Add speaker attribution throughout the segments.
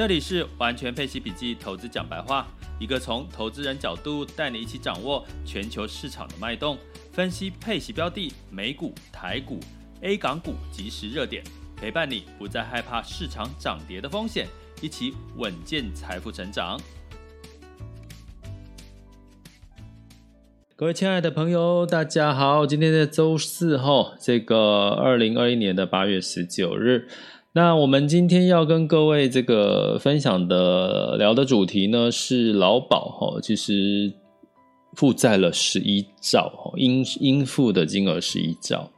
Speaker 1: 这里是完全配息笔记投资讲白话，一个从投资人角度带你一起掌握全球市场的脉动，分析配息标的、美股、台股、A 港股即时热点，陪伴你不再害怕市场涨跌的风险，一起稳健财富成长。各位亲爱的朋友，大家好，今天是周四后，这个二零二一年的八月十九日。那我们今天要跟各位这个分享的聊的主题呢，是劳保哈，其实负债了十一兆哈，应应付的金额十一兆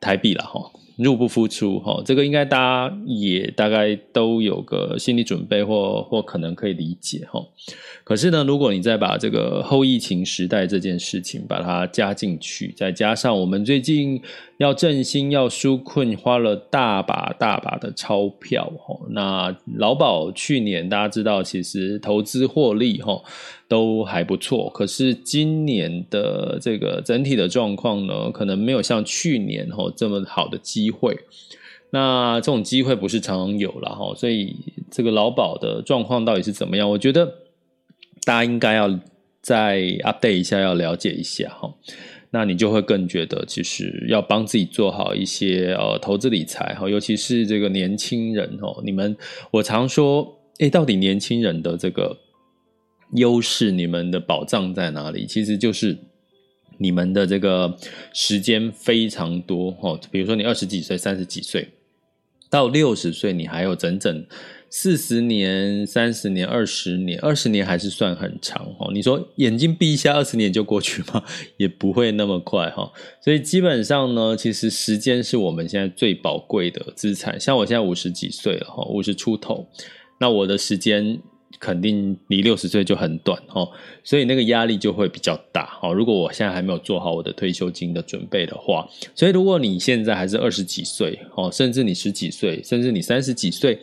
Speaker 1: 台币了哈，入不敷出哈，这个应该大家也大概都有个心理准备或或可能可以理解哈。可是呢，如果你再把这个后疫情时代这件事情把它加进去，再加上我们最近要振兴、要纾困，花了大把大把的钞票，那劳保去年大家知道，其实投资获利哈都还不错，可是今年的这个整体的状况呢，可能没有像去年这么好的机会。那这种机会不是常常有了哈，所以这个劳保的状况到底是怎么样？我觉得。大家应该要再 update 一下，要了解一下哈，那你就会更觉得，其实要帮自己做好一些呃投资理财哈，尤其是这个年轻人哦，你们我常说，诶，到底年轻人的这个优势，你们的宝藏在哪里？其实就是你们的这个时间非常多哈，比如说你二十几岁、三十几岁，到六十岁，你还有整整。四十年、三十年、二十年，二十年还是算很长哈。你说眼睛闭一下，二十年就过去吗？也不会那么快哈。所以基本上呢，其实时间是我们现在最宝贵的资产。像我现在五十几岁了哈，五十出头，那我的时间肯定离六十岁就很短哦。所以那个压力就会比较大哦。如果我现在还没有做好我的退休金的准备的话，所以如果你现在还是二十几岁哦，甚至你十几岁，甚至你三十几岁。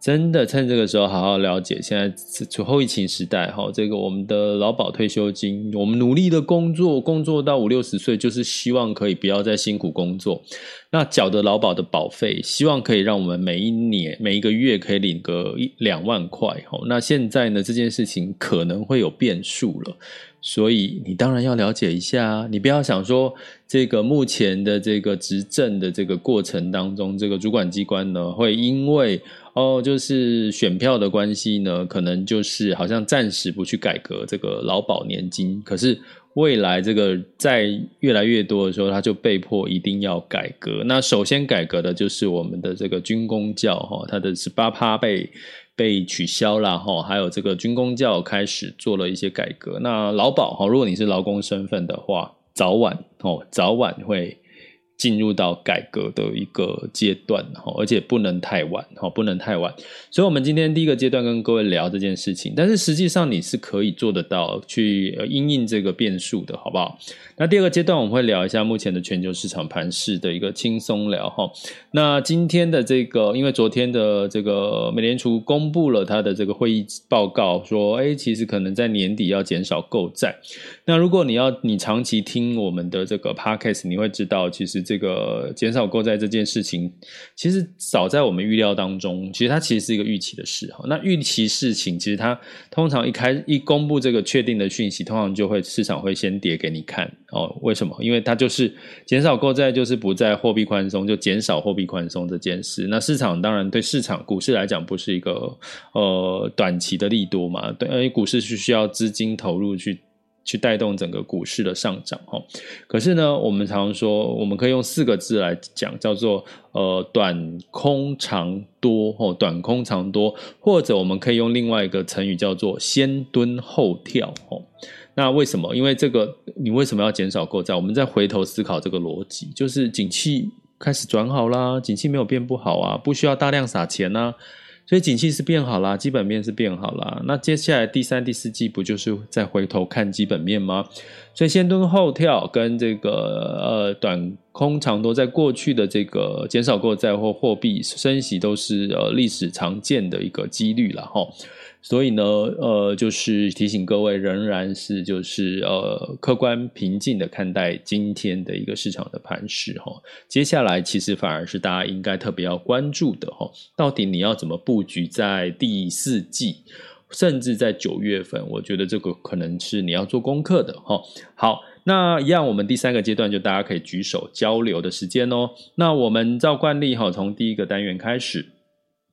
Speaker 1: 真的趁这个时候好好了解，现在处后疫情时代哈，这个我们的劳保退休金，我们努力的工作，工作到五六十岁，就是希望可以不要再辛苦工作。那缴的劳保的保费，希望可以让我们每一年每一个月可以领个一两万块。哈那现在呢，这件事情可能会有变数了。所以你当然要了解一下，你不要想说这个目前的这个执政的这个过程当中，这个主管机关呢会因为哦就是选票的关系呢，可能就是好像暂时不去改革这个劳保年金，可是未来这个在越来越多的时候，他就被迫一定要改革。那首先改革的就是我们的这个军工教哈，它的十八趴被。被取消了哈，还有这个军工教开始做了一些改革。那劳保哈，如果你是劳工身份的话，早晚哦，早晚会。进入到改革的一个阶段哈，而且不能太晚哈，不能太晚。所以，我们今天第一个阶段跟各位聊这件事情，但是实际上你是可以做得到去因应这个变数的，好不好？那第二个阶段我们会聊一下目前的全球市场盘势的一个轻松聊哈。那今天的这个，因为昨天的这个美联储公布了它的这个会议报告，说，哎，其实可能在年底要减少购债。那如果你要你长期听我们的这个 podcast，你会知道，其实这个减少购债这件事情，其实早在我们预料当中，其实它其实是一个预期的事哈。那预期事情，其实它通常一开一公布这个确定的讯息，通常就会市场会先跌给你看哦。为什么？因为它就是减少购债，就是不再货币宽松，就减少货币宽松这件事。那市场当然对市场股市来讲，不是一个呃短期的利多嘛？对，因为股市是需要资金投入去。去带动整个股市的上涨，哈。可是呢，我们常说，我们可以用四个字来讲，叫做呃短空长多，哦，短空长多，或者我们可以用另外一个成语叫做先蹲后跳，哦。那为什么？因为这个，你为什么要减少购债？我们再回头思考这个逻辑，就是景气开始转好啦，景气没有变不好啊，不需要大量撒钱啊。所以景气是变好啦，基本面是变好啦。那接下来第三、第四季不就是再回头看基本面吗？所以先蹲后跳跟这个呃短空长多，在过去的这个减少购债或货币升息都是呃历史常见的一个几率了哈。所以呢，呃，就是提醒各位，仍然是就是呃，客观平静的看待今天的一个市场的盘势哈。接下来其实反而是大家应该特别要关注的哈，到底你要怎么布局在第四季，甚至在九月份，我觉得这个可能是你要做功课的哈。好，那一样，我们第三个阶段就大家可以举手交流的时间哦。那我们照惯例哈，从第一个单元开始。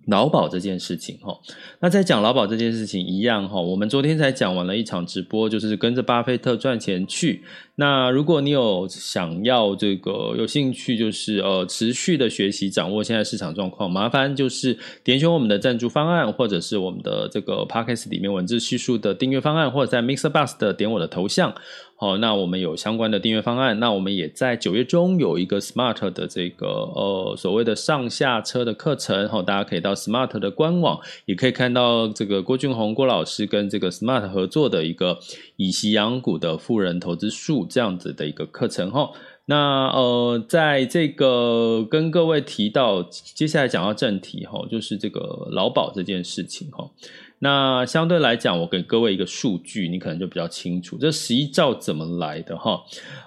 Speaker 1: 劳保这件事情哈，那在讲劳保这件事情一样哈，我们昨天才讲完了一场直播，就是跟着巴菲特赚钱去。那如果你有想要这个有兴趣，就是呃持续的学习掌握现在市场状况，麻烦就是点选我们的赞助方案，或者是我们的这个 Podcast 里面文字叙述的订阅方案，或者在 MixerBox 的点我的头像。好，那我们有相关的订阅方案。那我们也在九月中有一个 Smart 的这个呃所谓的上下车的课程，好，大家可以到 Smart 的官网，也可以看到这个郭俊宏郭老师跟这个 Smart 合作的一个以息养股的富人投资术这样子的一个课程哈。那呃，在这个跟各位提到，接下来讲到正题哈，就是这个劳保这件事情哈。那相对来讲，我给各位一个数据，你可能就比较清楚，这十一兆怎么来的哈？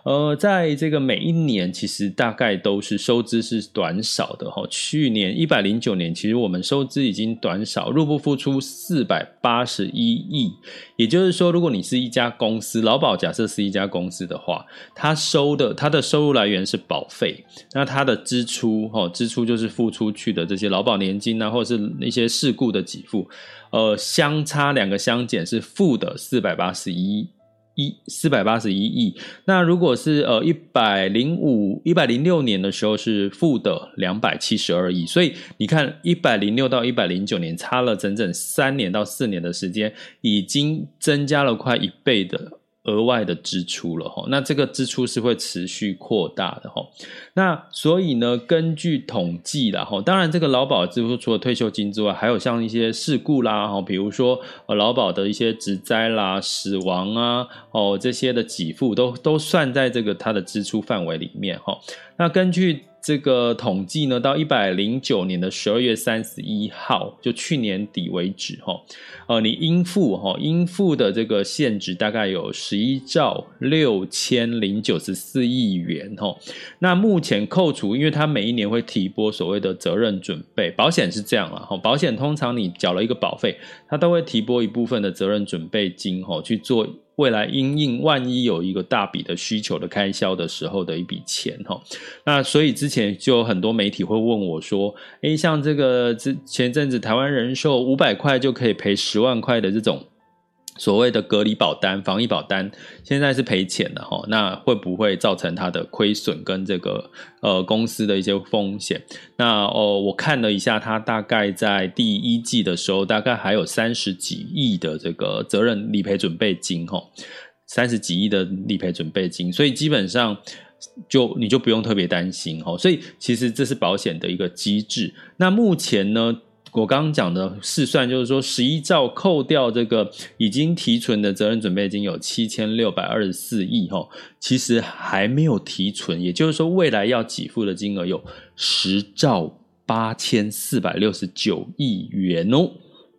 Speaker 1: 呃，在这个每一年，其实大概都是收支是短少的哈。去年一百零九年，其实我们收支已经短少，入不敷出四百八十一亿。也就是说，如果你是一家公司，劳保假设是一家公司的话，它收的它的收入来源是保费，那它的支出哈，支出就是付出去的这些劳保年金啊，或者是那些事故的给付。呃，相差两个相减是负的四百八十一亿，四百八十一亿。那如果是呃一百零五、一百零六年的时候是负的两百七十二亿，所以你看一百零六到一百零九年差了整整三年到四年的时间，已经增加了快一倍的。额外的支出了哈，那这个支出是会持续扩大的哈。那所以呢，根据统计啦哈，当然这个劳保支出除了退休金之外，还有像一些事故啦哈，比如说呃劳保的一些职灾啦、死亡啊哦这些的给付都都算在这个它的支出范围里面哈。那根据这个统计呢，到一百零九年的十二月三十一号，就去年底为止，哈，呃，你应付哈应付的这个现值大概有十一兆六千零九十四亿元，哈。那目前扣除，因为它每一年会提拨所谓的责任准备，保险是这样了，哈，保险通常你缴了一个保费，它都会提拨一部分的责任准备金，哈，去做。未来因应万一有一个大笔的需求的开销的时候的一笔钱哈，那所以之前就有很多媒体会问我说，诶，像这个之前阵子台湾人寿五百块就可以赔十万块的这种。所谓的隔离保单、防疫保单，现在是赔钱的哈，那会不会造成它的亏损跟这个呃公司的一些风险？那哦，我看了一下，它大概在第一季的时候，大概还有三十几亿的这个责任理赔准备金哈，三十几亿的理赔准备金，所以基本上就你就不用特别担心哈。所以其实这是保险的一个机制。那目前呢？我刚刚讲的试算就是说，十一兆扣掉这个已经提存的责任准备金有七千六百二十四亿哈，其实还没有提存，也就是说未来要给付的金额有十兆八千四百六十九亿元哦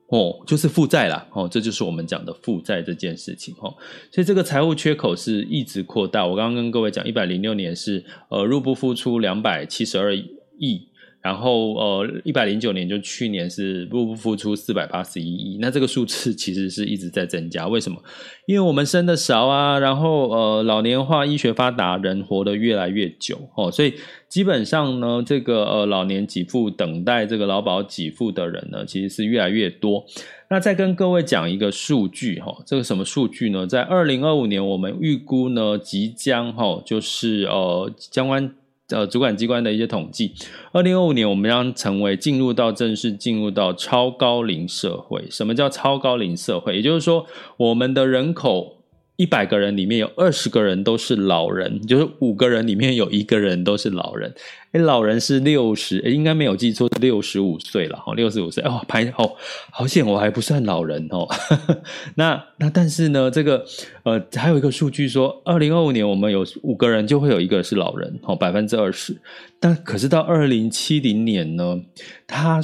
Speaker 1: 哦，就是负债啦哦，这就是我们讲的负债这件事情哈，所以这个财务缺口是一直扩大。我刚刚跟各位讲，一百零六年是呃入不敷出两百七十二亿。然后呃，一百零九年就去年是入不敷出四百八十一亿，那这个数字其实是一直在增加。为什么？因为我们生的少啊，然后呃老年化、医学发达，人活得越来越久哦，所以基本上呢，这个呃老年给付等待这个劳保给付的人呢，其实是越来越多。那再跟各位讲一个数据哈，这个什么数据呢？在二零二五年，我们预估呢即将哈，就是呃相关。呃，主管机关的一些统计，二零二五年我们将成为进入到正式进入到超高龄社会。什么叫超高龄社会？也就是说，我们的人口一百个人里面有二十个人都是老人，就是五个人里面有一个人都是老人。哎，老人是六十，应该没有记错，六十五岁了哈，六十五岁哦，排哦，好险，我还不算老人哦。那那但是呢，这个呃，还有一个数据说，二零二五年我们有五个人就会有一个是老人哦，百分之二十。但可是到二零七零年呢，他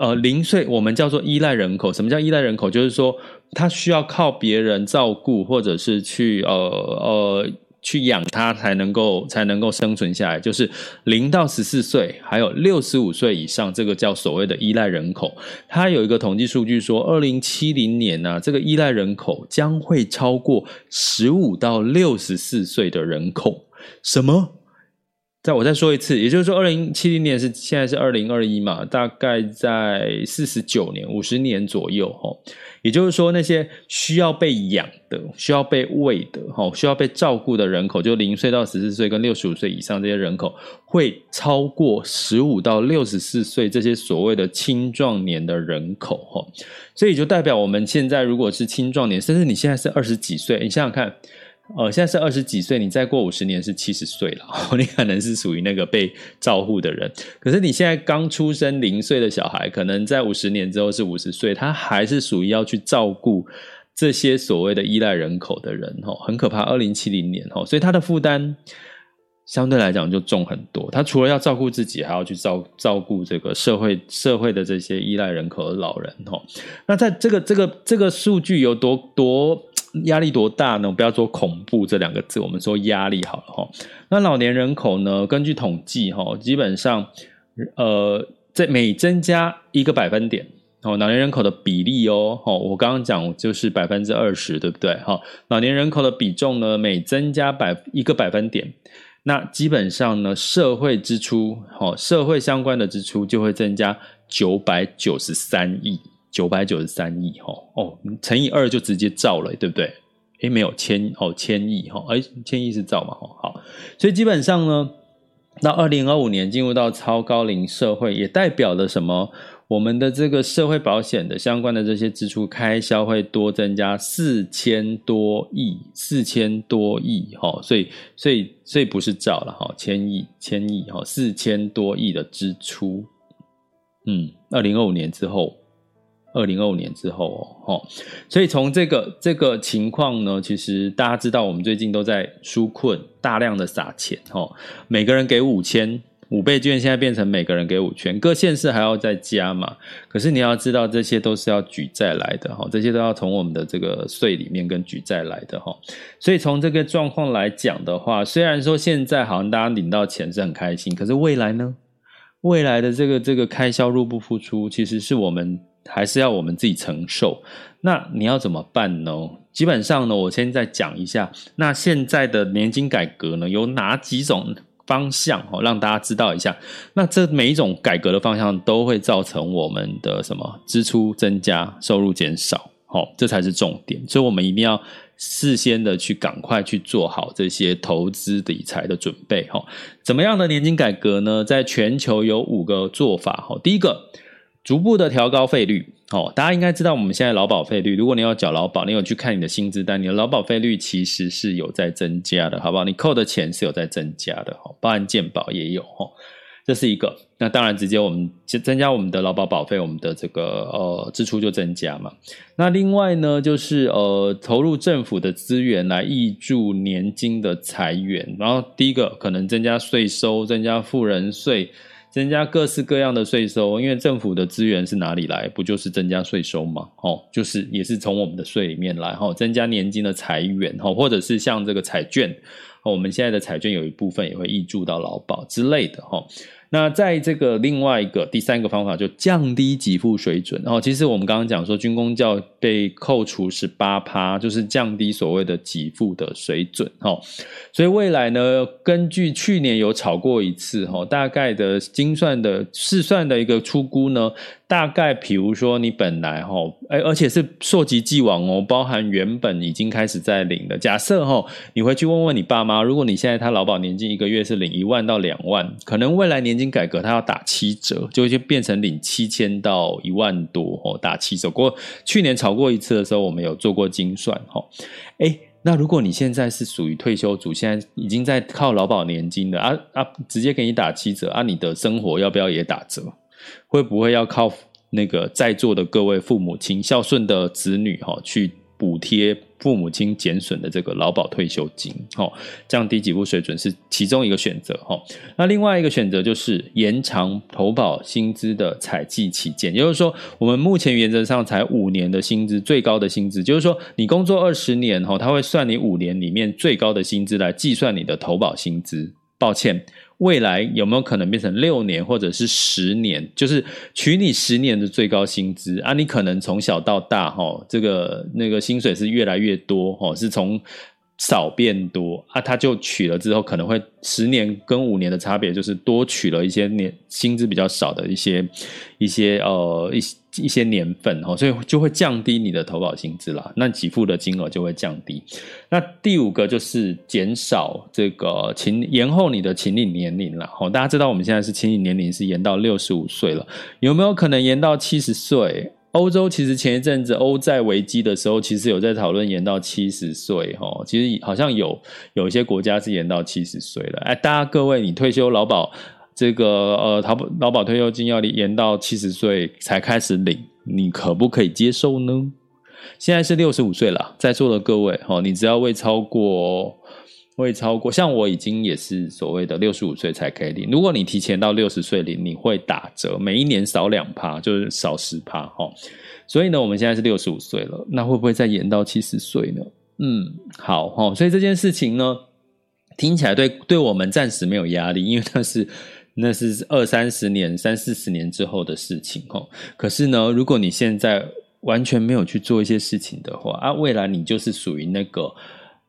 Speaker 1: 呃零岁，我们叫做依赖人口。什么叫依赖人口？就是说他需要靠别人照顾，或者是去呃呃。去养他才能够才能够生存下来，就是零到十四岁，还有六十五岁以上，这个叫所谓的依赖人口。它有一个统计数据说，二零七零年呢、这个依赖人口将会超过十五到六十四岁的人口。什么？再我再说一次，也就是说，二零七零年是现在是二零二一嘛，大概在四十九年、五十年左右，也就是说，那些需要被养的、需要被喂的、哈、需要被照顾的人口，就零岁到十四岁跟六十五岁以上这些人口，会超过十五到六十四岁这些所谓的青壮年的人口，哈。所以就代表我们现在如果是青壮年，甚至你现在是二十几岁，你想想看。呃，现在是二十几岁，你再过五十年是七十岁了，你可能是属于那个被照护的人。可是你现在刚出生零岁的小孩，可能在五十年之后是五十岁，他还是属于要去照顾这些所谓的依赖人口的人，很可怕。二零七零年，所以他的负担相对来讲就重很多。他除了要照顾自己，还要去照照顾这个社会社会的这些依赖人口的老人，那在这个这个这个数据有多多？压力多大呢？不要说恐怖这两个字，我们说压力好了哈。那老年人口呢？根据统计哈，基本上呃，在每增加一个百分点哦，老年人口的比例哦，我刚刚讲就是百分之二十，对不对？哈，老年人口的比重呢，每增加百一个百分点，那基本上呢，社会支出哦，社会相关的支出就会增加九百九十三亿。九百九十三亿哈哦，乘以二就直接兆了，对不对？诶，没有千哦，千亿哈，诶，千亿是兆嘛哈，好，所以基本上呢，到二零二五年进入到超高龄社会，也代表了什么？我们的这个社会保险的相关的这些支出开销会多增加四千多亿，四千多亿哈，所以所以所以不是兆了哈，千亿千亿哈，四千多亿的支出，嗯，二零二五年之后。二零二五年之后哦，所以从这个这个情况呢，其实大家知道，我们最近都在纾困，大量的撒钱哦，每个人给五千，五倍券现在变成每个人给五千，各县市还要再加嘛。可是你要知道，这些都是要举债来的哈，这些都要从我们的这个税里面跟举债来的哈。所以从这个状况来讲的话，虽然说现在好像大家领到钱是很开心，可是未来呢？未来的这个这个开销入不敷出，其实是我们。还是要我们自己承受，那你要怎么办呢？基本上呢，我先再讲一下，那现在的年金改革呢，有哪几种方向哦，让大家知道一下。那这每一种改革的方向都会造成我们的什么支出增加，收入减少，哦，这才是重点。所以我们一定要事先的去赶快去做好这些投资理财的准备，哈。怎么样的年金改革呢？在全球有五个做法，哈。第一个。逐步的调高费率，哦，大家应该知道我们现在劳保费率。如果你要缴劳保，你有去看你的薪资单，你的劳保费率其实是有在增加的，好不好？你扣的钱是有在增加的，哈，包含健保也有，哈，这是一个。那当然，直接我们增加我们的劳保保费，我们的这个呃支出就增加嘛。那另外呢，就是呃投入政府的资源来挹注年金的财源，然后第一个可能增加税收，增加富人税。增加各式各样的税收，因为政府的资源是哪里来？不就是增加税收吗？哦，就是也是从我们的税里面来，哦，增加年金的财源，哦，或者是像这个彩券，我们现在的彩券有一部分也会挹注到劳保之类的，哈。那在这个另外一个第三个方法，就降低给付水准。然后，其实我们刚刚讲说，军公教被扣除十八趴，就是降低所谓的给付的水准。哈，所以未来呢，根据去年有炒过一次，哈，大概的精算的试算的一个出估呢。大概比如说你本来哈，哎，而且是溯及既往哦，包含原本已经开始在领的。假设哈，你回去问问你爸妈，如果你现在他劳保年金一个月是领一万到两万，可能未来年金改革他要打七折，就会变成领七千到一万多哦，打七折。不过去年炒过一次的时候，我们有做过精算哈，哎。那如果你现在是属于退休族，现在已经在靠劳保年金的啊啊，直接给你打七折啊，你的生活要不要也打折？会不会要靠那个在座的各位父母亲孝顺的子女哈去补贴？父母亲减损的这个劳保退休金，哦，降低给付水准是其中一个选择，哈。那另外一个选择就是延长投保薪资的采计期间，也就是说，我们目前原则上才五年的薪资，最高的薪资，就是说你工作二十年，哈，他会算你五年里面最高的薪资来计算你的投保薪资。抱歉。未来有没有可能变成六年或者是十年？就是取你十年的最高薪资啊，你可能从小到大哈，这个那个薪水是越来越多哈，是从。少变多啊，他就取了之后，可能会十年跟五年的差别，就是多取了一些年薪资比较少的一些一些呃一一些年份哦，所以就会降低你的投保薪资啦，那给付的金额就会降低。那第五个就是减少这个请延后你的请领年龄了哦，大家知道我们现在是请领年龄是延到六十五岁了，有没有可能延到七十岁？欧洲其实前一阵子欧债危机的时候，其实有在讨论延到七十岁哈。其实好像有有一些国家是延到七十岁了。哎，大家各位，你退休劳保这个呃，劳保劳保退休金要延到七十岁才开始领，你可不可以接受呢？现在是六十五岁了，在座的各位哈，你只要未超过。会超过，像我已经也是所谓的六十五岁才可以领。如果你提前到六十岁领，你会打折，每一年少两趴，就是少十趴哈。所以呢，我们现在是六十五岁了，那会不会再延到七十岁呢？嗯，好哈。所以这件事情呢，听起来对对我们暂时没有压力，因为那是那是二三十年、三四十年之后的事情哈。可是呢，如果你现在完全没有去做一些事情的话，啊，未来你就是属于那个。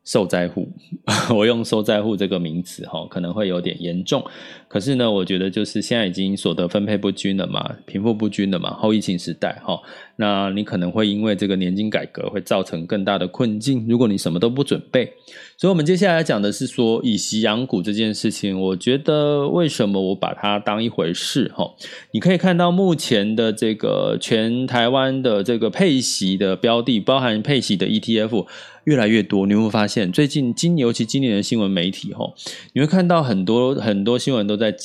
Speaker 1: 受灾户，我用受灾户这个名词哈，可能会有点严重。可是呢，我觉得就是现在已经所得分配不均了嘛，贫富不均了嘛，后疫情时代哈，那你可能会因为这个年金改革会造成更大的困境。如果你什么都不准备，所以我们接下来讲的是说以息养股这件事情。我觉得为什么我把它当一回事哈？你可以看到目前的这个全台湾的这个配息的标的，包含配息的 ETF。越来越多，你会发现最近今尤其今年的新闻媒体吼，你会看到很多很多新闻都在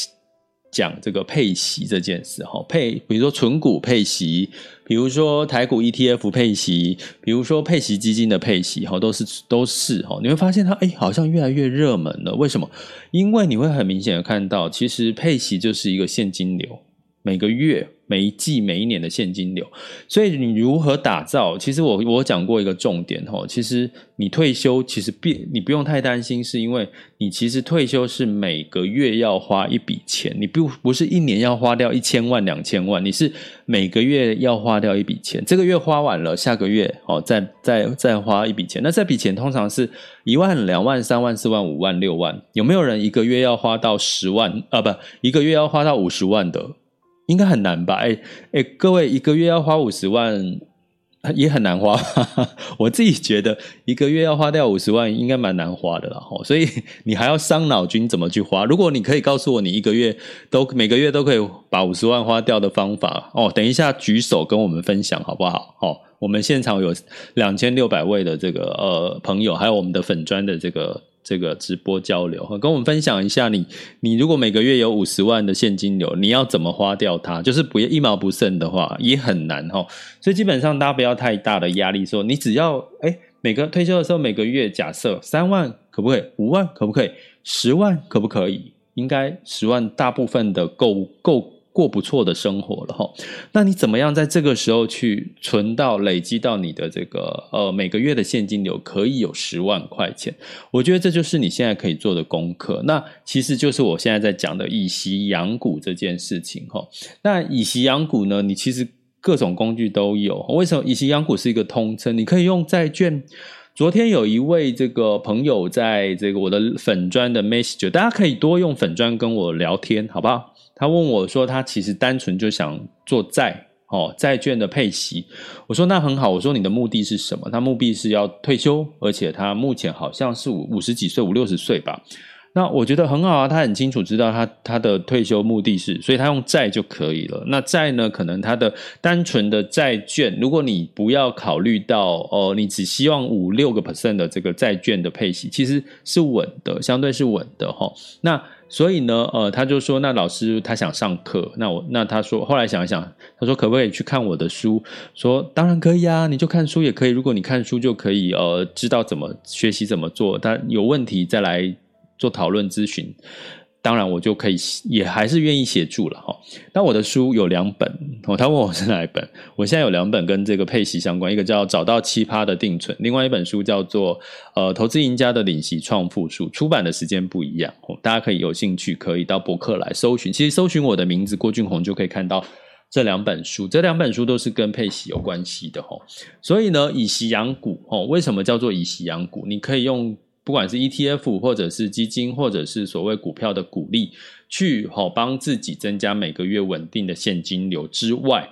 Speaker 1: 讲这个配息这件事哈，配比如说存股配息，比如说台股 ETF 配息，比如说配息基金的配息哈，都是都是哈，你会发现它哎好像越来越热门了，为什么？因为你会很明显的看到，其实配息就是一个现金流，每个月。每一季、每一年的现金流，所以你如何打造？其实我我讲过一个重点吼，其实你退休其实变你不用太担心，是因为你其实退休是每个月要花一笔钱，你不不是一年要花掉一千万、两千万，你是每个月要花掉一笔钱，这个月花完了，下个月哦再再再花一笔钱，那这笔钱通常是一万、两万、三万、四万、五万、六万，有没有人一个月要花到十万啊？不，一个月要花到五十万的？应该很难吧？哎哎，各位一个月要花五十万，也很难花。我自己觉得一个月要花掉五十万，应该蛮难花的啦。所以你还要伤脑筋怎么去花。如果你可以告诉我，你一个月都每个月都可以把五十万花掉的方法哦，等一下举手跟我们分享好不好？哦，我们现场有两千六百位的这个呃朋友，还有我们的粉专的这个。这个直播交流，跟我们分享一下你，你如果每个月有五十万的现金流，你要怎么花掉它？就是不要一毛不剩的话，也很难哈。所以基本上大家不要太大的压力，说你只要哎每个退休的时候每个月假设三万可不可以？五万可不可以？十万可不可以？应该十万大部分的够够。过不错的生活了哈，那你怎么样在这个时候去存到累积到你的这个呃每个月的现金流可以有十万块钱？我觉得这就是你现在可以做的功课。那其实就是我现在在讲的以息养股这件事情哈。那以息养股呢，你其实各种工具都有。为什么以息养股是一个通称？你可以用债券。昨天有一位这个朋友在这个我的粉砖的 message，大家可以多用粉砖跟我聊天，好不好？他问我说，他其实单纯就想做债哦，债券的配息。我说那很好，我说你的目的是什么？他目的是要退休，而且他目前好像是五五十几岁，五六十岁吧。那我觉得很好啊，他很清楚知道他他的退休目的是，所以他用债就可以了。那债呢，可能他的单纯的债券，如果你不要考虑到哦、你只希望五六个 percent 的这个债券的配息，其实是稳的，相对是稳的哈。那所以呢，呃，他就说，那老师他想上课，那我那他说，后来想一想，他说可不可以去看我的书？说当然可以啊，你就看书也可以。如果你看书就可以，呃，知道怎么学习怎么做，但有问题再来。做讨论咨询，当然我就可以，也还是愿意协助了哈。那我的书有两本哦，他问我是哪一本，我现在有两本跟这个配息相关，一个叫《找到奇葩的定存》，另外一本书叫做《呃投资赢家的领息创富术》，出版的时间不一样，大家可以有兴趣可以到博客来搜寻，其实搜寻我的名字郭俊宏就可以看到这两本书，这两本书都是跟配息有关系的哈。所以呢，以息养股哦，为什么叫做以息养股？你可以用。不管是 ETF 或者是基金，或者是所谓股票的股利，去好帮自己增加每个月稳定的现金流之外，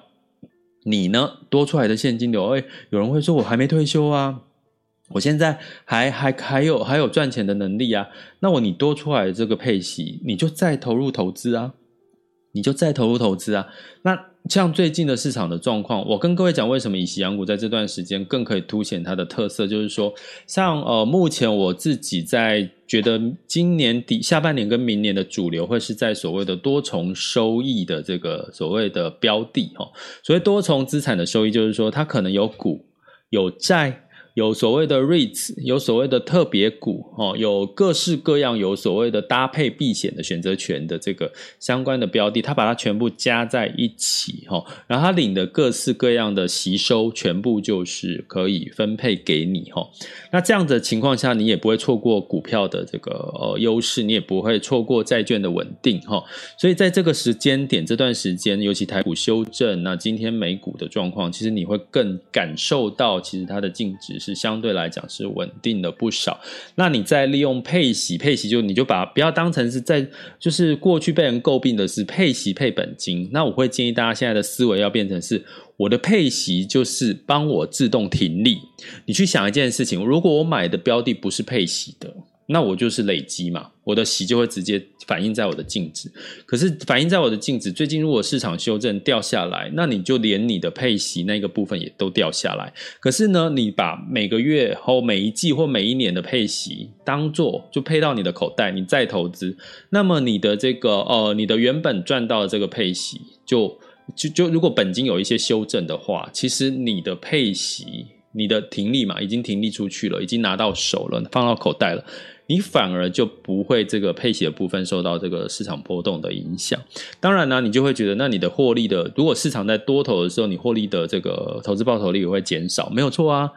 Speaker 1: 你呢多出来的现金流，哎，有人会说我还没退休啊，我现在还还还有还有赚钱的能力啊，那我你多出来的这个配息，你就再投入投资啊，你就再投入投资啊，那。像最近的市场的状况，我跟各位讲，为什么以息养股在这段时间更可以凸显它的特色，就是说，像呃，目前我自己在觉得今年底下半年跟明年的主流会是在所谓的多重收益的这个所谓的标的哈，所谓多重资产的收益，就是说它可能有股有债。有所谓的 REITs，有所谓的特别股，哦，有各式各样有所谓的搭配避险的选择权的这个相关的标的，它把它全部加在一起，哈，然后它领的各式各样的吸收，全部就是可以分配给你，哈。那这样的情况下，你也不会错过股票的这个呃优势，你也不会错过债券的稳定，哈。所以在这个时间点，这段时间，尤其台股修正，那今天美股的状况，其实你会更感受到，其实它的净值。是相对来讲是稳定的不少。那你再利用配息，配息就你就把不要当成是在就是过去被人诟病的是配息配本金。那我会建议大家现在的思维要变成是我的配息就是帮我自动停利。你去想一件事情，如果我买的标的不是配息的。那我就是累积嘛，我的息就会直接反映在我的净值。可是反映在我的净值，最近如果市场修正掉下来，那你就连你的配息那个部分也都掉下来。可是呢，你把每个月或每一季或每一年的配息当做就配到你的口袋，你再投资，那么你的这个呃，你的原本赚到的这个配息，就就就如果本金有一些修正的话，其实你的配息，你的停利嘛，已经停利出去了，已经拿到手了，放到口袋了。你反而就不会这个配息的部分受到这个市场波动的影响。当然呢，你就会觉得，那你的获利的，如果市场在多头的时候，你获利的这个投资报酬率也会减少，没有错啊。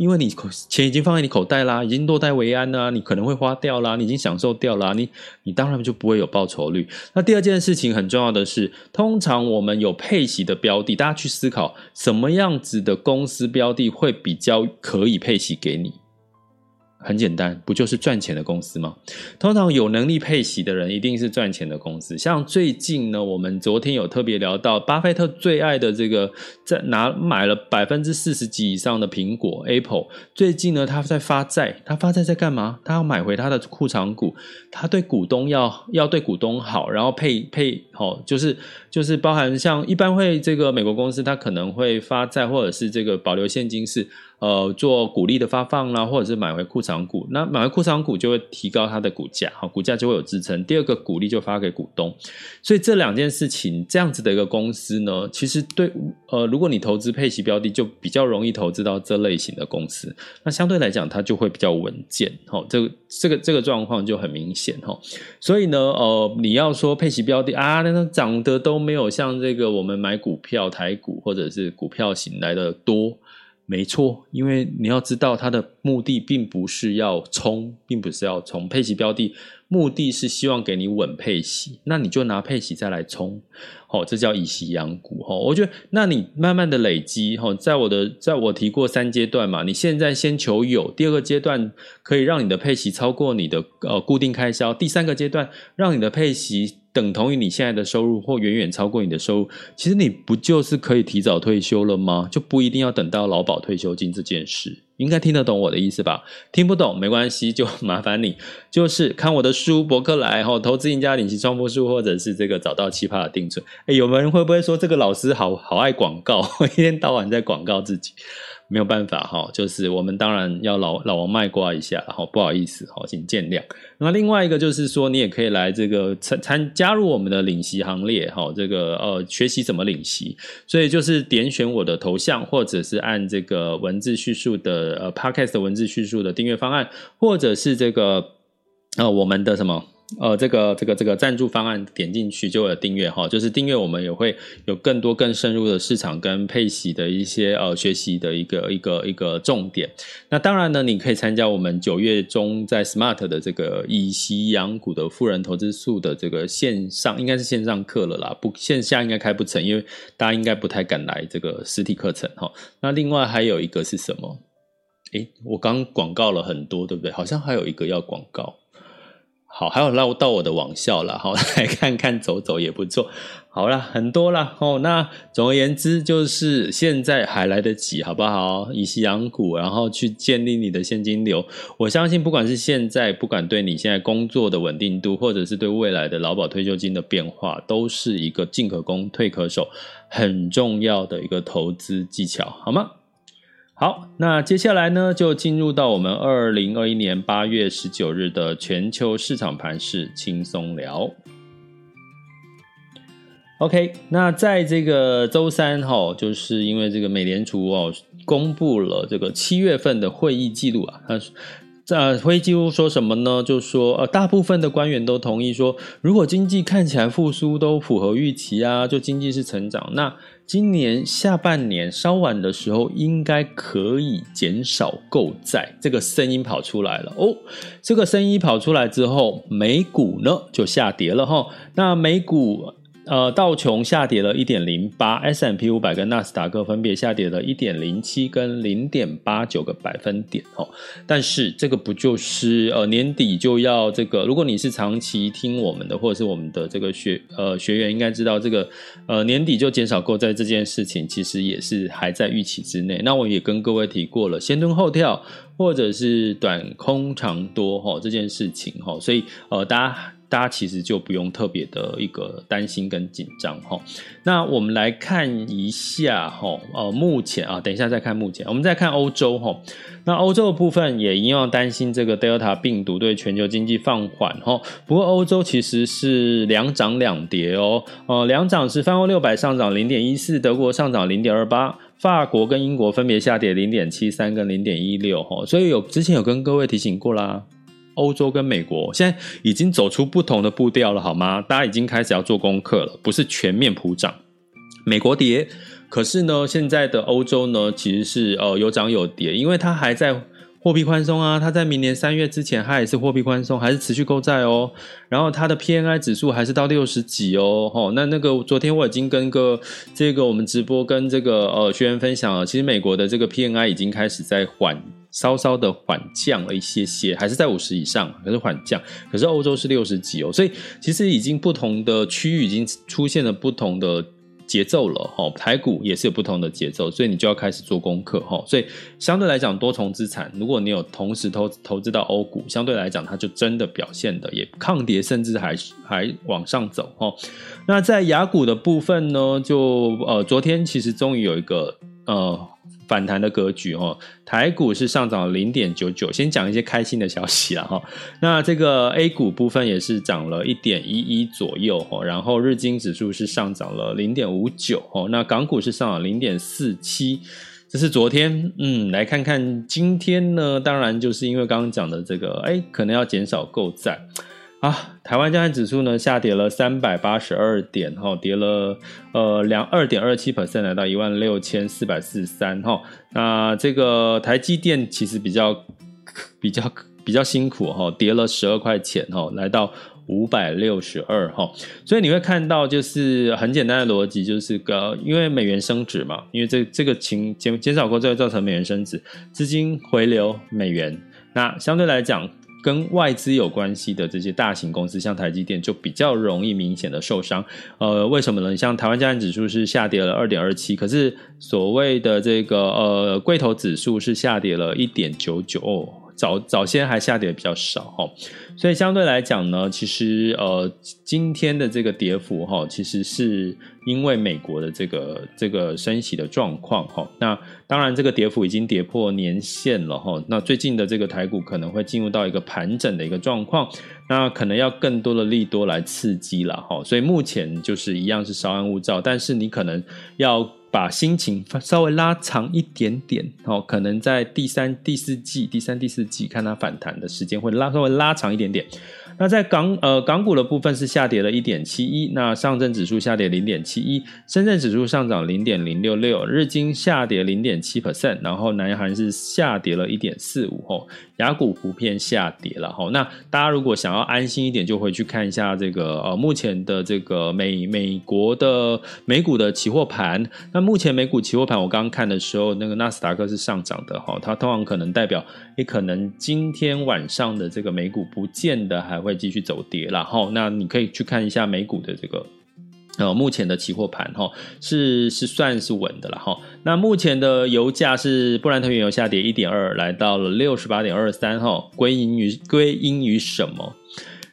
Speaker 1: 因为你钱已经放在你口袋啦，已经落袋为安啦，你可能会花掉啦，你已经享受掉啦，你你当然就不会有报酬率。那第二件事情很重要的是，通常我们有配息的标的，大家去思考什么样子的公司标的会比较可以配息给你。很简单，不就是赚钱的公司吗？通常有能力配息的人，一定是赚钱的公司。像最近呢，我们昨天有特别聊到，巴菲特最爱的这个，在拿买了百分之四十几以上的苹果 Apple。最近呢，他在发债，他发债在干嘛？他要买回他的库藏股，他对股东要要对股东好，然后配配好，就是就是包含像一般会这个美国公司，他可能会发债，或者是这个保留现金是。呃，做股利的发放啦，或者是买回库藏股，那买回库藏股就会提高它的股价，好，股价就会有支撑。第二个股利就发给股东，所以这两件事情，这样子的一个公司呢，其实对，呃，如果你投资配息标的，就比较容易投资到这类型的公司，那相对来讲，它就会比较稳健，哈，这个这个这个状况就很明显，哈。所以呢，呃，你要说配息标的啊，那涨得都没有像这个我们买股票台股或者是股票型来的多。没错，因为你要知道，它的目的并不是要冲，并不是要冲配息标的，目的是希望给你稳配息，那你就拿配息再来冲，哦，这叫以息养股，哦，我觉得，那你慢慢的累积，哦，在我的，在我提过三阶段嘛，你现在先求有，第二个阶段可以让你的配息超过你的呃固定开销，第三个阶段让你的配息。等同于你现在的收入，或远远超过你的收入，其实你不就是可以提早退休了吗？就不一定要等到劳保退休金这件事。应该听得懂我的意思吧？听不懂没关系，就麻烦你就是看我的书博客来哈，投资赢家领息创富术，或者是这个找到奇葩的定存。哎，有没有人会不会说这个老师好好爱 广告，一天到晚在广告自己？没有办法哈，就是我们当然要老老王卖瓜一下，然后不好意思哈，请见谅。那另外一个就是说，你也可以来这个参参加入我们的领息行列哈，这个呃学习怎么领息，所以就是点选我的头像，或者是按这个文字叙述的呃 Podcast 文字叙述的订阅方案，或者是这个呃我们的什么。呃，这个这个这个赞助方案点进去就有订阅哈，就是订阅我们也会有更多更深入的市场跟配息的一些呃学习的一个一个一个重点。那当然呢，你可以参加我们九月中在 Smart 的这个以息养股的富人投资术的这个线上，应该是线上课了啦，不线下应该开不成，因为大家应该不太敢来这个实体课程哈。那另外还有一个是什么？诶，我刚广告了很多，对不对？好像还有一个要广告。好，还有绕到我的网校了，好，来看看走走也不错。好啦，很多啦。哦。那总而言之，就是现在还来得及，好不好？以息养股，然后去建立你的现金流。我相信，不管是现在，不管对你现在工作的稳定度，或者是对未来的劳保退休金的变化，都是一个进可攻、退可守，很重要的一个投资技巧，好吗？好，那接下来呢，就进入到我们二零二一年八月十九日的全球市场盘势轻松聊。OK，那在这个周三哈，就是因为这个美联储哦公布了这个七月份的会议记录啊，它在会议记录说什么呢？就说呃，大部分的官员都同意说，如果经济看起来复苏都符合预期啊，就经济是成长，那。今年下半年稍晚的时候，应该可以减少购债，这个声音跑出来了哦。这个声音跑出来之后，美股呢就下跌了哈。那美股。呃，道琼下跌了一点零八，S&P 五百跟纳斯达克分别下跌了一点零七跟零点八九个百分点哦。但是这个不就是呃年底就要这个？如果你是长期听我们的，或者是我们的这个学呃学员，应该知道这个呃年底就减少购债这件事情，其实也是还在预期之内。那我也跟各位提过了，先蹲后跳，或者是短空长多哈这件事情哈，所以呃大家。大家其实就不用特别的一个担心跟紧张哈。那我们来看一下哈，呃，目前啊，等一下再看目前，我们再看欧洲哈。那欧洲的部分也一样担心这个 Delta 病毒对全球经济放缓哈。不过欧洲其实是两涨两跌哦，呃，两涨是泛欧六百上涨零点一四，德国上涨零点二八，法国跟英国分别下跌零点七三跟零点一六哈。所以有之前有跟各位提醒过啦。欧洲跟美国现在已经走出不同的步调了，好吗？大家已经开始要做功课了，不是全面普涨。美国跌，可是呢，现在的欧洲呢，其实是呃有涨有跌，因为它还在货币宽松啊，它在明年三月之前，它也是货币宽松，还是持续购债哦。然后它的 PNI 指数还是到六十几哦，吼，那那个昨天我已经跟个这个我们直播跟这个呃学员分享了，其实美国的这个 PNI 已经开始在缓。稍稍的缓降了一些些，还是在五十以上，可是缓降。可是欧洲是六十几哦，所以其实已经不同的区域已经出现了不同的节奏了哦。台股也是有不同的节奏，所以你就要开始做功课哈。所以相对来讲，多重资产，如果你有同时投投资到欧股，相对来讲，它就真的表现的也抗跌，甚至还还往上走哈。那在雅股的部分呢，就呃昨天其实终于有一个呃。反弹的格局哦，台股是上涨零点九九。先讲一些开心的消息啦哈。那这个 A 股部分也是涨了一点一一左右哦，然后日经指数是上涨了零点五九哦，那港股是上涨零点四七。这是昨天，嗯，来看看今天呢？当然就是因为刚刚讲的这个，哎，可能要减少购债。啊，台湾加权指数呢下跌了三百八十二点，哈，跌了呃两二点二七 percent，来到一万六千四百四十三，哈。那这个台积电其实比较比较比较辛苦，哈，跌了十二块钱，哈，来到五百六十二，哈。所以你会看到，就是很简单的逻辑，就是个因为美元升值嘛，因为这这个情减减少购债造成美元升值，资金回流美元，那相对来讲。跟外资有关系的这些大型公司，像台积电就比较容易明显的受伤。呃，为什么呢？像台湾加权指数是下跌了二点二七，可是所谓的这个呃柜头指数是下跌了一点九九。早早先还下跌比较少哈，所以相对来讲呢，其实呃今天的这个跌幅哈，其实是因为美国的这个这个升息的状况哈。那当然这个跌幅已经跌破年线了哈。那最近的这个台股可能会进入到一个盘整的一个状况，那可能要更多的利多来刺激了哈。所以目前就是一样是稍安勿躁，但是你可能要。把心情稍微拉长一点点，哦，可能在第三、第四季、第三、第四季看它反弹的时间会拉稍微拉长一点点。那在港呃港股的部分是下跌了一点七一，那上证指数下跌零点七一，深圳指数上涨零点零六六，日经下跌零点七 percent，然后南韩是下跌了一点四五，吼，雅股普遍下跌了，哈。那大家如果想要安心一点，就回去看一下这个呃目前的这个美美国的美股的期货盘。那目前美股期货盘我刚刚看的时候，那个纳斯达克是上涨的，哈，它通常可能代表也可能今天晚上的这个美股不见得还会。继续走跌，然后那你可以去看一下美股的这个呃目前的期货盘哈，是是算是稳的了哈。那目前的油价是布兰特原油下跌一点二，来到了六十八点二三哈，归因于归因于什么？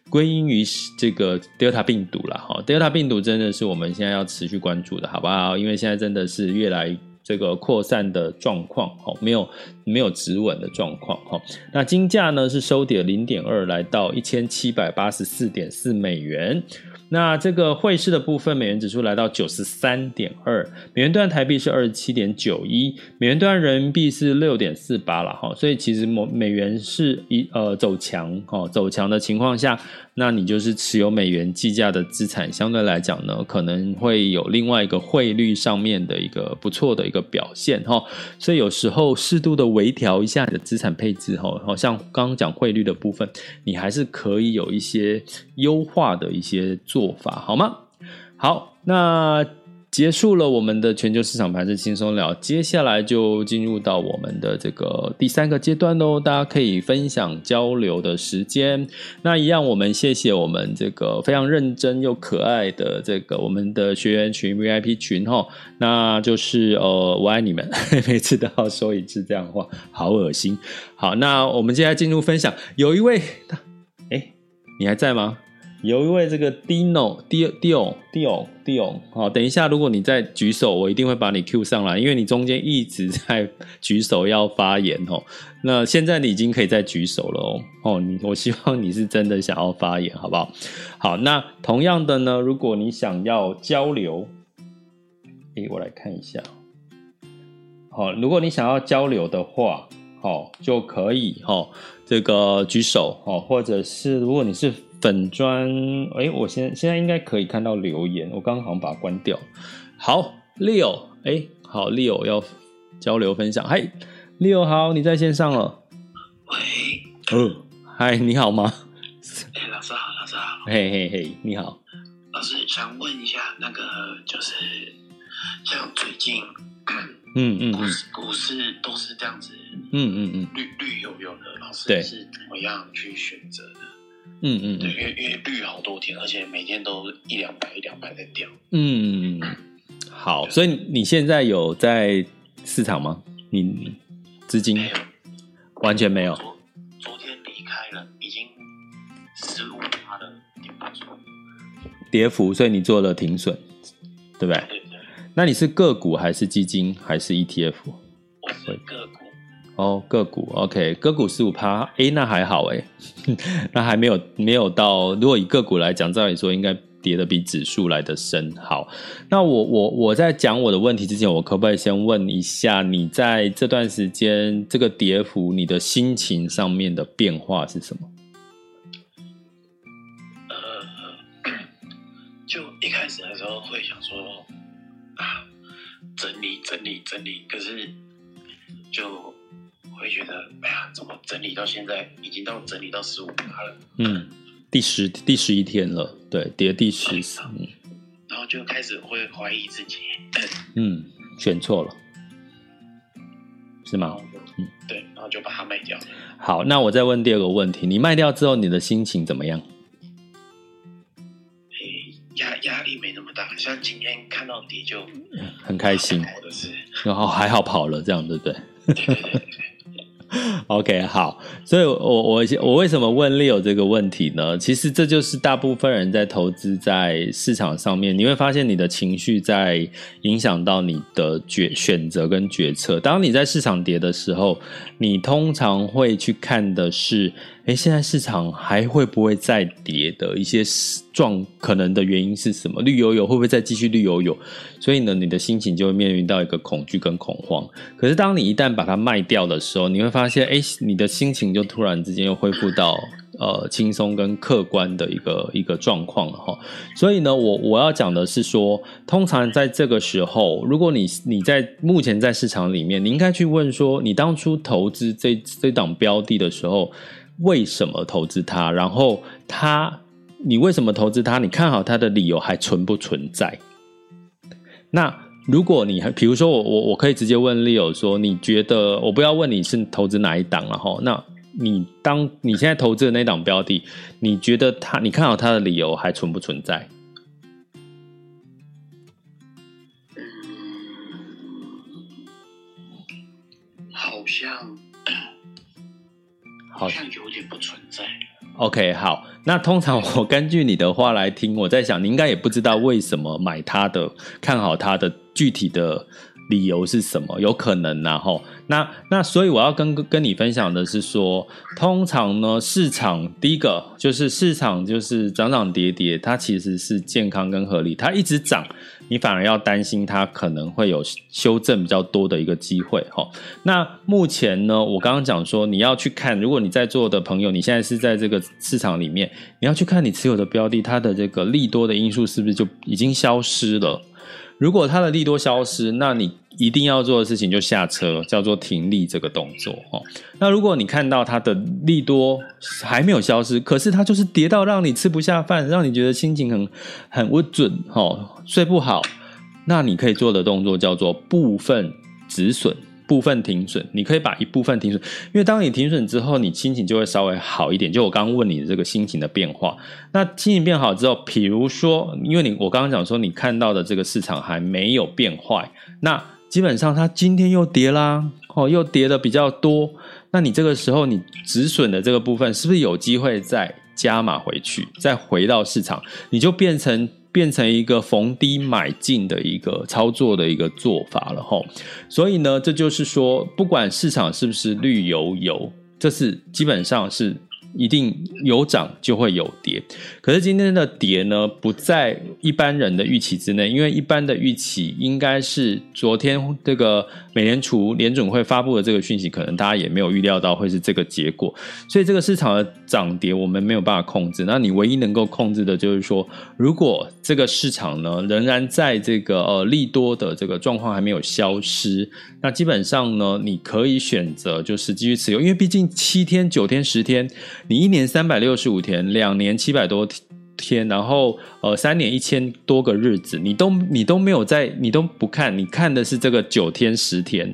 Speaker 1: 归因于这个 Delta 病毒了哈。Delta 病毒真的是我们现在要持续关注的，好不好？因为现在真的是越来。这个扩散的状况，哈，没有没有止稳的状况，哈。那金价呢是收跌零点二，来到一千七百八十四点四美元。那这个汇市的部分，美元指数来到九十三点二，美元兑台币是二十七点九一，美元兑人民币是六点四八了哈，所以其实美美元是一呃走强哈，走强的情况下，那你就是持有美元计价的资产，相对来讲呢，可能会有另外一个汇率上面的一个不错的一个表现哈，所以有时候适度的微调一下你的资产配置哈，好像刚刚讲汇率的部分，你还是可以有一些优化的一些。做法好吗？好，那结束了我们的全球市场盘势轻松聊，接下来就进入到我们的这个第三个阶段喽。大家可以分享交流的时间。那一样，我们谢谢我们这个非常认真又可爱的这个我们的学员群 VIP 群哈。那就是呃，我爱你们，每次都要说一次这样的话，好恶心。好，那我们接下来进入分享。有一位，哎，你还在吗？有一位这个 Dino Dion Dion Dion Dion，好，等一下，如果你再举手，我一定会把你 Q 上来，因为你中间一直 在举手要发言哦。那现在你已经可以再举手了哦。哦，你我希望你是真的想要发言，好不好？好，那同样的呢，如果你想要交流，诶，我来看一下。好，如果你想要交流的话，好，就可以哈，这个举手哦，或者是如果你是。粉砖，哎，我现在现在应该可以看到留言，我刚刚好像把它关掉。好，Leo，哎，好，Leo 要交流分享，嗨，Leo 好，你在线上了。喂，哦，嗨，你好吗？
Speaker 2: 哎，老师好，老师好。
Speaker 1: 嘿嘿嘿，你好。
Speaker 2: 老师想问一下，那个就是像最近，
Speaker 1: 嗯嗯，
Speaker 2: 股市股市都是这样子，
Speaker 1: 嗯嗯嗯，
Speaker 2: 绿绿油油的，老师是怎么样去选择的？
Speaker 1: 嗯嗯，
Speaker 2: 对，因为因为绿好多天，而且每天都一两百一两百在掉。
Speaker 1: 嗯嗯，好，所以你现在有在市场吗？你资金没有，完全没有。
Speaker 2: 昨昨天离开了，已经十五趴的跌幅，
Speaker 1: 跌幅，所以你做了停损，对不对？对对。那你是个股还是基金还是 ETF？
Speaker 2: 我是个股。
Speaker 1: 哦，个股 OK，个股十五趴，哎，那还好哎，那还没有没有到。如果以个股来讲，照理说应该跌的比指数来的深。好，那我我我在讲我的问题之前，我可不可以先问一下，你在这段时间这个跌幅，你的心情上面的变化是什么？
Speaker 2: 呃，就一开始的时候会想说啊，整理整理整理，可是就。会觉得，哎呀，怎么整理到现在已经到整理到十五趴了？
Speaker 1: 嗯，第十第十一天了，对，跌第十三，嗯，
Speaker 2: 然后就开始会怀疑自己，
Speaker 1: 嗯，选错了，是吗？
Speaker 2: 嗯，对，然后就把它卖掉。
Speaker 1: 好，那我再问第二个问题：你卖掉之后，你的心情怎么样？
Speaker 2: 压压力没那么大，像今天看到跌就
Speaker 1: 很开心，然后还好跑了，这样对不对？对对对对 OK，好，所以我我我为什么问 Leo 这个问题呢？其实这就是大部分人在投资在市场上面，你会发现你的情绪在影响到你的决选择跟决策。当你在市场跌的时候，你通常会去看的是。诶，现在市场还会不会再跌的一些状可能的原因是什么？绿油油会不会再继续绿油油？所以呢，你的心情就会面临到一个恐惧跟恐慌。可是当你一旦把它卖掉的时候，你会发现，诶，你的心情就突然之间又恢复到呃轻松跟客观的一个一个状况了哈。所以呢，我我要讲的是说，通常在这个时候，如果你你在目前在市场里面，你应该去问说，你当初投资这这档标的的时候。为什么投资它？然后它，你为什么投资它？你看好它的理由还存不存在？那如果你，比如说我我我可以直接问 Leo 说，你觉得我不要问你是投资哪一档了哈？那你当你现在投资的那档标的，你觉得它，你看好它的理由还存不存在？
Speaker 2: 好像。好像有点不存在。
Speaker 1: OK，好，那通常我根据你的话来听，我在想，你应该也不知道为什么买它的，看好它的具体的理由是什么？有可能然后，那那所以我要跟跟你分享的是说，通常呢，市场第一个就是市场就是涨涨跌跌，它其实是健康跟合理，它一直涨。你反而要担心它可能会有修正比较多的一个机会哈。那目前呢，我刚刚讲说你要去看，如果你在座的朋友，你现在是在这个市场里面，你要去看你持有的标的，它的这个利多的因素是不是就已经消失了？如果它的利多消失，那你一定要做的事情就下车，叫做停利这个动作哦。那如果你看到它的利多还没有消失，可是它就是跌到让你吃不下饭，让你觉得心情很很不准哦，睡不好，那你可以做的动作叫做部分止损。部分停损，你可以把一部分停损，因为当你停损之后，你心情就会稍微好一点。就我刚刚问你的这个心情的变化，那心情变好之后，比如说，因为你我刚刚讲说你看到的这个市场还没有变坏，那基本上它今天又跌啦，哦，又跌的比较多，那你这个时候你止损的这个部分是不是有机会再加码回去，再回到市场，你就变成。变成一个逢低买进的一个操作的一个做法了吼，所以呢，这就是说，不管市场是不是绿油油，这是基本上是。一定有涨就会有跌，可是今天的跌呢，不在一般人的预期之内，因为一般的预期应该是昨天这个美联储联准会发布的这个讯息，可能大家也没有预料到会是这个结果，所以这个市场的涨跌我们没有办法控制。那你唯一能够控制的就是说，如果这个市场呢仍然在这个呃利多的这个状况还没有消失，那基本上呢，你可以选择就是继续持有，因为毕竟七天、九天、十天。你一年三百六十五天，两年七百多天，然后呃三年一千多个日子，你都你都没有在，你都不看，你看的是这个九天十天。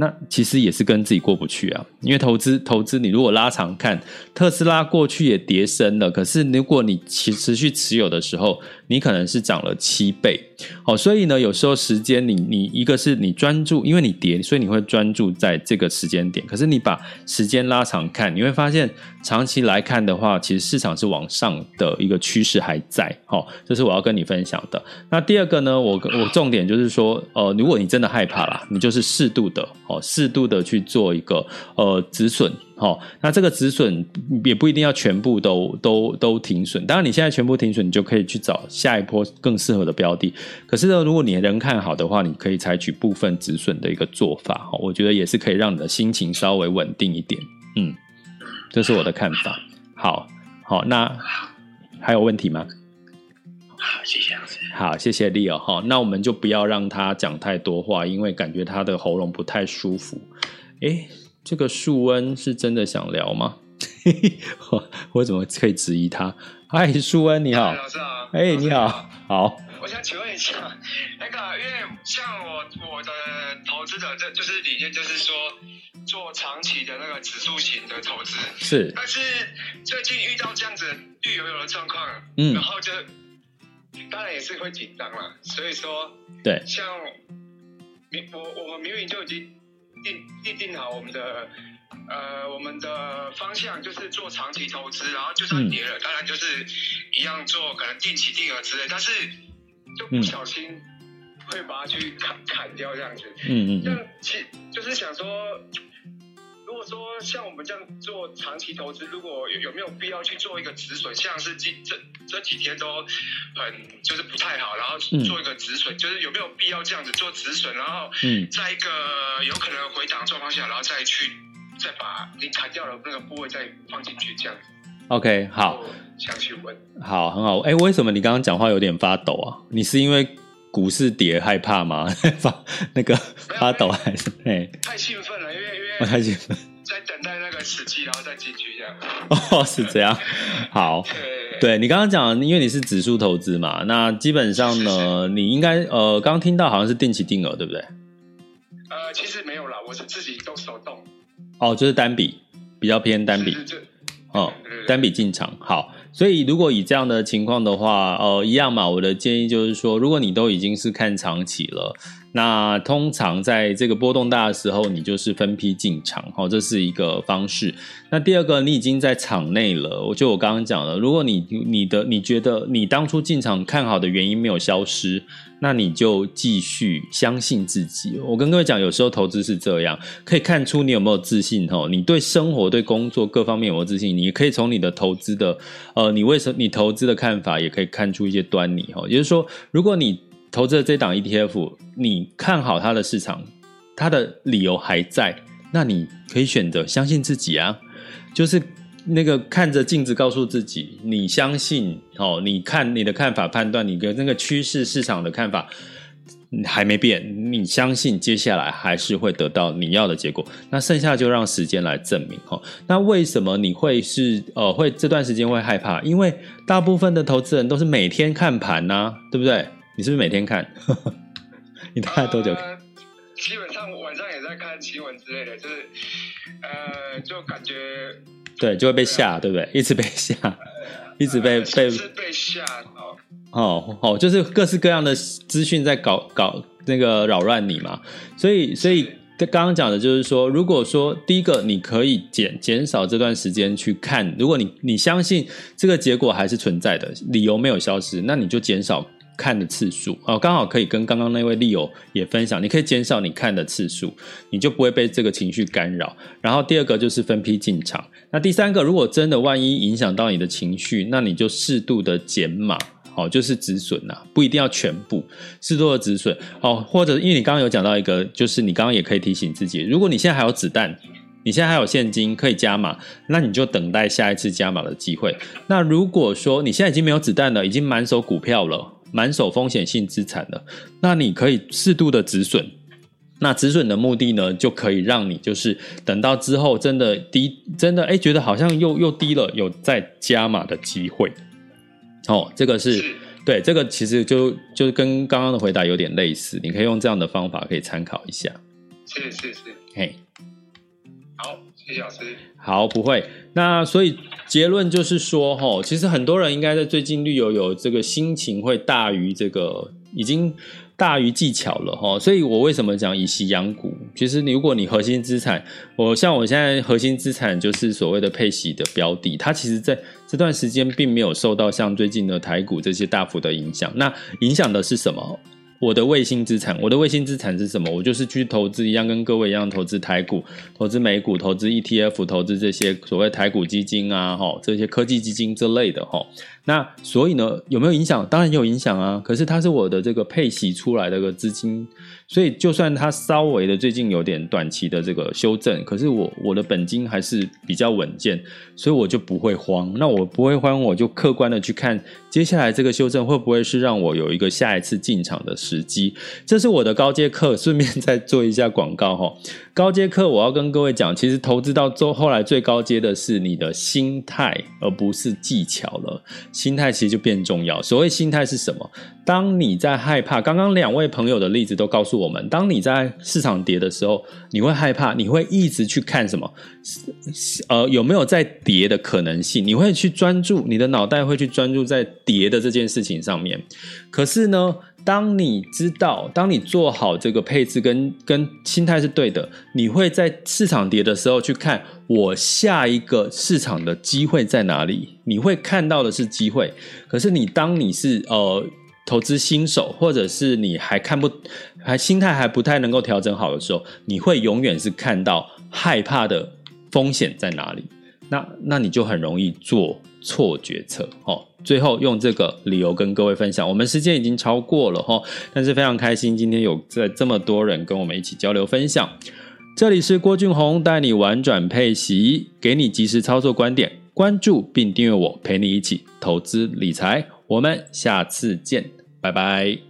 Speaker 1: 那其实也是跟自己过不去啊，因为投资投资，你如果拉长看，特斯拉过去也跌深了，可是如果你持持续持有的时候，你可能是涨了七倍。好，所以呢，有时候时间你你一个是你专注，因为你跌，所以你会专注在这个时间点。可是你把时间拉长看，你会发现长期来看的话，其实市场是往上的一个趋势还在。好，这是我要跟你分享的。那第二个呢，我我重点就是说，呃，如果你真的害怕啦，你就是适度的。哦，适度的去做一个呃止损，哦，那这个止损也不一定要全部都都都停损。当然，你现在全部停损，你就可以去找下一波更适合的标的。可是呢，如果你人看好的话，你可以采取部分止损的一个做法，哦，我觉得也是可以让你的心情稍微稳定一点。嗯，这是我的看法。好，好，那还有问题吗？
Speaker 2: 好，谢谢。
Speaker 1: 好，谢谢 Leo 哈。那我们就不要让他讲太多话，因为感觉他的喉咙不太舒服。诶，这个树恩是真的想聊吗？我 我怎么可以质疑他？嗨，树恩你好。
Speaker 2: 老师好。
Speaker 1: 哎，你好，好。
Speaker 2: 我想请问一下，那个，因为像我我的投资者这就是理念，就是说做长期的那个指数型的投资
Speaker 1: 是，
Speaker 2: 但是最近遇到这样子绿油油的状况，
Speaker 1: 嗯，
Speaker 2: 然后就当然也是会紧张了，所以说
Speaker 1: 对，
Speaker 2: 像明我我们明明就已经定定定好我们的。呃，我们的方向就是做长期投资，然后就算跌了，嗯、当然就是一样做可能定期定额之类，但是就不小心会把它去砍砍掉这样子。嗯嗯。这样其就是想说，如果说像我们这样做长期投资，如果有有没有必要去做一个止损？像是今这这几天都很就是不太好，然后做一个止损，嗯、就是有没有必要这样子做止损？然后在一个有可能回档状况下，然后再去。再把你砍掉的那个部位再放进去，这样子。
Speaker 1: OK，好。
Speaker 2: 想去问。
Speaker 1: 好，很好。哎、欸，为什么你刚刚讲话有点发抖啊？你是因为股市跌害怕吗？发那个发抖还是？哎，
Speaker 2: 太兴奋了，因为因为
Speaker 1: 我太兴奋，
Speaker 2: 在等待那个时机，然后再进去这样。
Speaker 1: 哦，是这样。好。对，你刚刚讲，因为你是指数投资嘛，那基本上呢，你应该呃，刚刚听到好像是定期定额，对不对？
Speaker 2: 呃，其实没有啦，我是自己动手动。
Speaker 1: 哦，就是单笔，比较偏单笔，哦，单笔进场。好，所以如果以这样的情况的话，呃，一样嘛。我的建议就是说，如果你都已经是看长期了，那通常在这个波动大的时候，你就是分批进场，好，这是一个方式。那第二个，你已经在场内了，我就我刚刚讲了，如果你你的你觉得你当初进场看好的原因没有消失。那你就继续相信自己。我跟各位讲，有时候投资是这样，可以看出你有没有自信哦。你对生活、对工作各方面有没有自信？你可以从你的投资的，呃，你为什么你投资的看法，也可以看出一些端倪哈。也就是说，如果你投资的这档 ETF，你看好它的市场，它的理由还在，那你可以选择相信自己啊，就是。那个看着镜子，告诉自己，你相信哦，你看你的看法判断，你的那个趋势市场的看法还没变，你相信接下来还是会得到你要的结果。那剩下就让时间来证明哈。那为什么你会是呃会这段时间会害怕？因为大部分的投资人都是每天看盘呐、对不对？你是不是每天看？你大概多久看？
Speaker 2: 呃，基本上晚上也在看新闻之类的，就是呃，就感觉。
Speaker 1: 对，就会被吓，对不对？一直被吓，一直被被
Speaker 2: 被吓
Speaker 1: 哦哦哦，就是各式各样的资讯在搞搞那个扰乱你嘛。所以，所以刚刚讲的就是说，如果说第一个你可以减减少这段时间去看，如果你你相信这个结果还是存在的，理由没有消失，那你就减少。看的次数哦，刚好可以跟刚刚那位利友也分享，你可以减少你看的次数，你就不会被这个情绪干扰。然后第二个就是分批进场，那第三个，如果真的万一影响到你的情绪，那你就适度的减码，好，就是止损呐，不一定要全部，适度的止损哦。或者因为你刚刚有讲到一个，就是你刚刚也可以提醒自己，如果你现在还有子弹，你现在还有现金可以加码，那你就等待下一次加码的机会。那如果说你现在已经没有子弹了，已经满手股票了。满手风险性资产的，那你可以适度的止损。那止损的目的呢，就可以让你就是等到之后真的低，真的哎觉得好像又又低了，有再加码的机会。哦，这个是，是对，这个其实就就跟刚刚的回答有点类似，你可以用这样的方法可以参考一下。
Speaker 2: 是是是，
Speaker 1: 嘿，
Speaker 2: 好，谢谢老师。
Speaker 1: 好，不会。那所以结论就是说，齁，其实很多人应该在最近绿油油这个心情会大于这个，已经大于技巧了，齁。所以我为什么讲以息养股？其实你如果你核心资产，我像我现在核心资产就是所谓的配息的标的，它其实在这段时间并没有受到像最近的台股这些大幅的影响。那影响的是什么？我的卫星资产，我的卫星资产是什么？我就是去投资一样，跟各位一样投资台股、投资美股、投资 ETF、投资这些所谓台股基金啊，哈，这些科技基金之类的，哈。那所以呢，有没有影响？当然有影响啊。可是它是我的这个配息出来的个资金，所以就算它稍微的最近有点短期的这个修正，可是我我的本金还是比较稳健，所以我就不会慌。那我不会慌，我就客观的去看接下来这个修正会不会是让我有一个下一次进场的时机。这是我的高阶课，顺便再做一下广告哈。高阶课我要跟各位讲，其实投资到最后来最高阶的是你的心态，而不是技巧了。心态其实就变重要。所谓心态是什么？当你在害怕，刚刚两位朋友的例子都告诉我们，当你在市场跌的时候，你会害怕，你会一直去看什么？呃，有没有在跌的可能性？你会去专注，你的脑袋会去专注在跌的这件事情上面。可是呢，当你知道，当你做好这个配置跟跟心态是对的，你会在市场跌的时候去看我下一个市场的机会在哪里。你会看到的是机会，可是你当你是呃投资新手，或者是你还看不还心态还不太能够调整好的时候，你会永远是看到害怕的风险在哪里。那那你就很容易做错决策哦。最后用这个理由跟各位分享，我们时间已经超过了哈，但是非常开心今天有在这么多人跟我们一起交流分享。这里是郭俊宏带你玩转配息，给你及时操作观点，关注并订阅我，陪你一起投资理财。我们下次见，拜拜。